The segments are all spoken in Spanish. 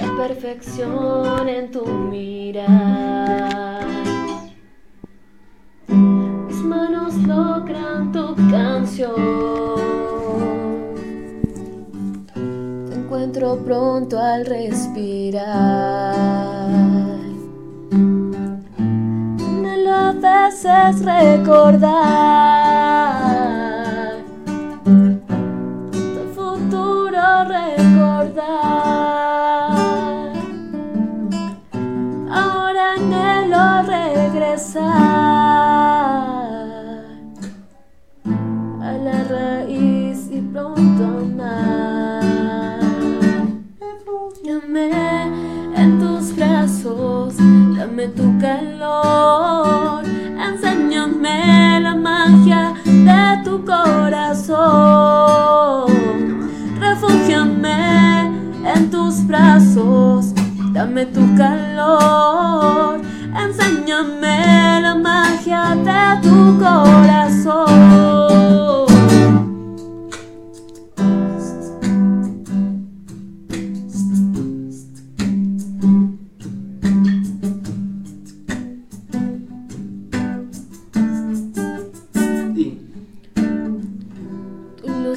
La perfección en tu mirar. Mis manos logran tu canción. Te encuentro pronto al respirar. Anhelo a veces recordar. En tus brazos, dame tu calor, enséñame la magia de tu corazón.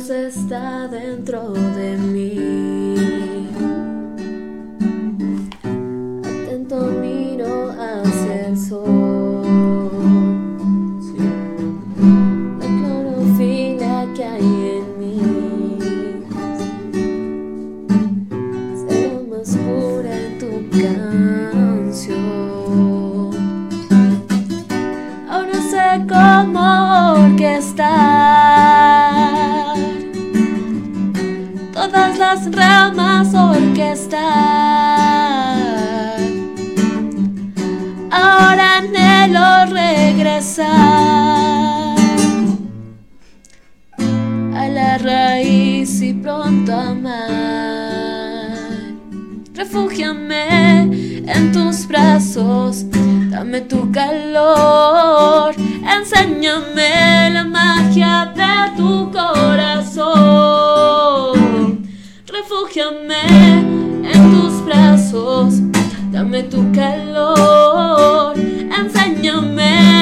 Está dentro de mí. Atento miro hacia el sol. sí, La clorofila que hay en mí. Será más pura en tu canción. Ahora sé cómo ramas orquestar. Ahora anhelo regresar a la raíz y pronto amar. Refúgiame en tus brazos, dame tu calor, enséñame la magia de tu corazón. acariciame en tus brazos, dame tu calor, enséñame.